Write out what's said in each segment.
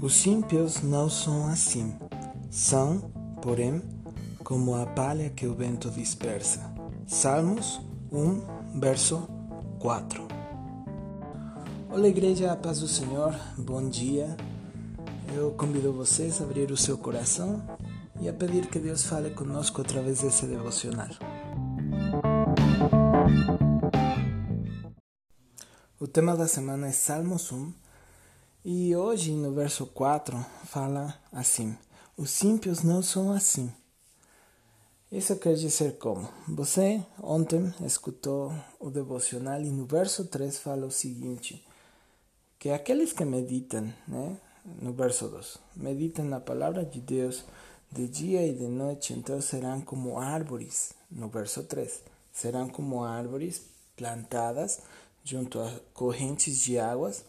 Os ímpios não são assim. São, porém, como a palha que o vento dispersa. Salmos 1, verso 4. Olá, igreja, a paz do Senhor, bom dia. Eu convido vocês a abrir o seu coração e a pedir que Deus fale conosco através desse devocional. O tema da semana é Salmos 1 e hoje no verso 4 fala assim: Os ímpios não são assim. Isso quer dizer como? Você ontem escutou o devocional e no verso 3 fala o seguinte: que aqueles que meditam, né? No verso 2, meditam na palavra de Deus de dia e de noite, então serão como árvores. No verso 3, serão como árvores plantadas junto a correntes de águas,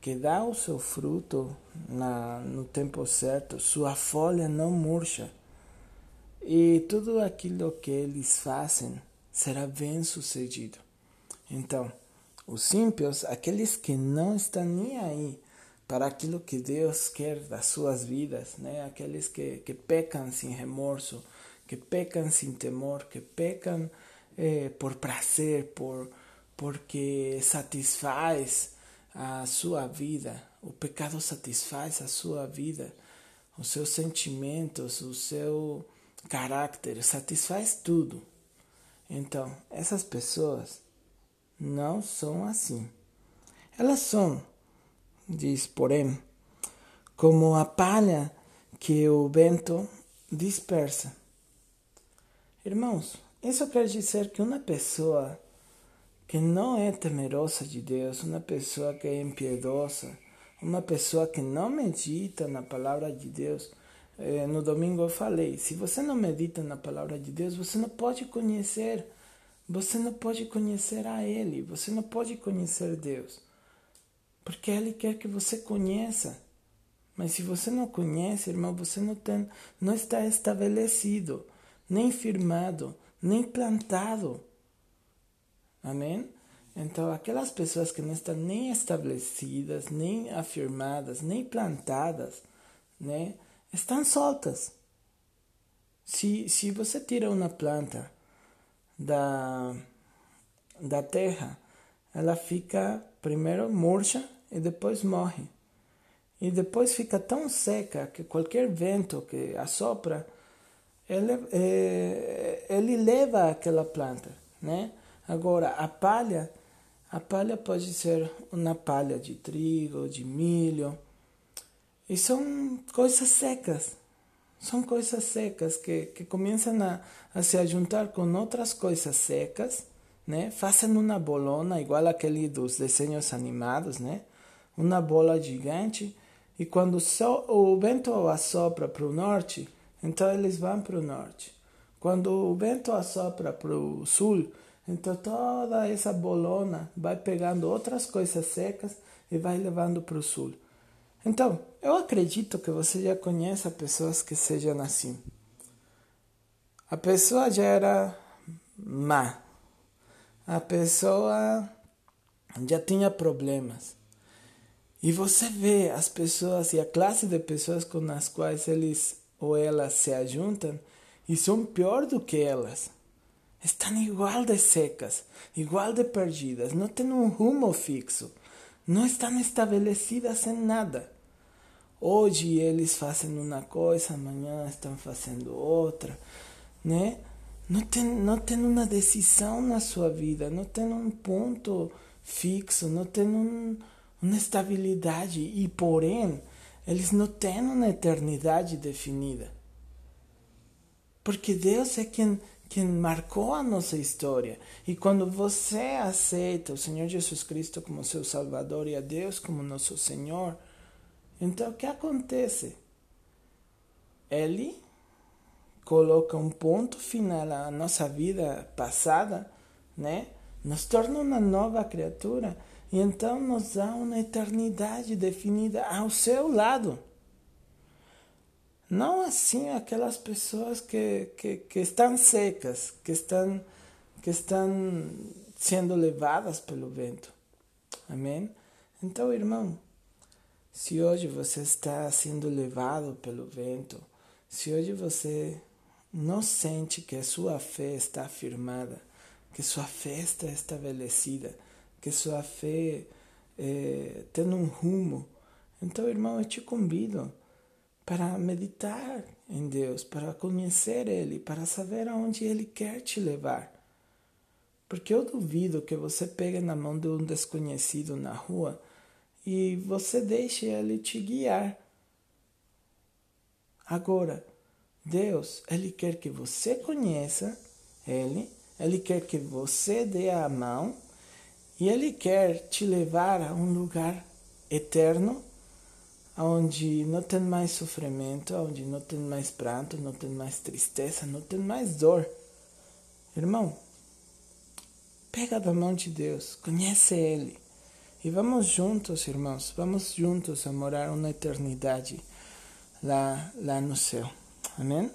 que dá o seu fruto na, no tempo certo, sua folha não murcha, e tudo aquilo que eles fazem será bem sucedido. Então, os ímpios, aqueles que não estão nem aí para aquilo que Deus quer das suas vidas, né? aqueles que, que pecam sem remorso, que pecam sem temor, que pecam eh, por prazer, por porque satisfaz a sua vida. O pecado satisfaz a sua vida, os seus sentimentos, o seu caráter, satisfaz tudo. Então, essas pessoas não são assim. Elas são, diz porém, como a palha que o vento dispersa. Irmãos, isso quer dizer que uma pessoa que não é temerosa de Deus, uma pessoa que é impiedosa, uma pessoa que não medita na palavra de Deus. Eh, no domingo eu falei: se você não medita na palavra de Deus, você não pode conhecer, você não pode conhecer a Ele, você não pode conhecer Deus, porque Ele quer que você conheça. Mas se você não conhece, irmão, você não, tem, não está estabelecido, nem firmado, nem plantado. Amém? Então, aquelas pessoas que não estão nem estabelecidas, nem afirmadas, nem plantadas, né, estão soltas. Se, se você tira uma planta da, da terra, ela fica primeiro murcha e depois morre. E depois fica tão seca que qualquer vento que assopra, ele, é, ele leva aquela planta, né? Agora, a palha, a palha pode ser uma palha de trigo, de milho, e são coisas secas. São coisas secas que, que começam a, a se juntar com outras coisas secas, né? Fazem uma bolona, igual aquele dos desenhos animados, né? Uma bola gigante. E quando so, o vento assopra para o norte, então eles vão para o norte. Quando o vento assopra para o sul, então toda essa bolona vai pegando outras coisas secas e vai levando para o sul. Então, eu acredito que você já conheça pessoas que sejam assim. A pessoa já era má. A pessoa já tinha problemas. E você vê as pessoas e a classe de pessoas com as quais eles ou elas se ajuntam e são pior do que elas estão igual de secas, igual de perdidas, não têm um rumo fixo, não estão estabelecidas em nada. Hoje eles fazem uma coisa, amanhã estão fazendo outra, né? Não tem, não tem uma decisão na sua vida, não tem um ponto fixo, não tem um, uma estabilidade e, porém, eles não têm uma eternidade definida. Porque Deus é quem que marcou a nossa história. E quando você aceita o Senhor Jesus Cristo como seu Salvador e a Deus como nosso Senhor, então o que acontece? Ele coloca um ponto final à nossa vida passada, né? Nos torna uma nova criatura e então nos dá uma eternidade definida ao seu lado. Não assim aquelas pessoas que, que, que estão secas, que estão, que estão sendo levadas pelo vento. Amém? Então, irmão, Se hoje você está sendo levado pelo vento, se hoje você não sente que a sua fé está afirmada, que sua fé está estabelecida, que sua fé é, tem um rumo, então, irmão, eu te convido para meditar em Deus, para conhecer Ele, para saber aonde Ele quer te levar. Porque eu duvido que você pegue na mão de um desconhecido na rua e você deixe ele te guiar. Agora, Deus, Ele quer que você conheça Ele, Ele quer que você dê a mão e Ele quer te levar a um lugar eterno, onde não tem mais sofrimento, onde não tem mais pranto, não tem mais tristeza, não tem mais dor. Irmão, pega da mão de Deus, conhece Ele. E vamos juntos, irmãos, vamos juntos a morar uma eternidade lá, lá no céu. Amém?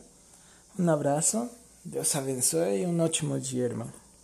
Um abraço, Deus abençoe e um ótimo dia, irmão.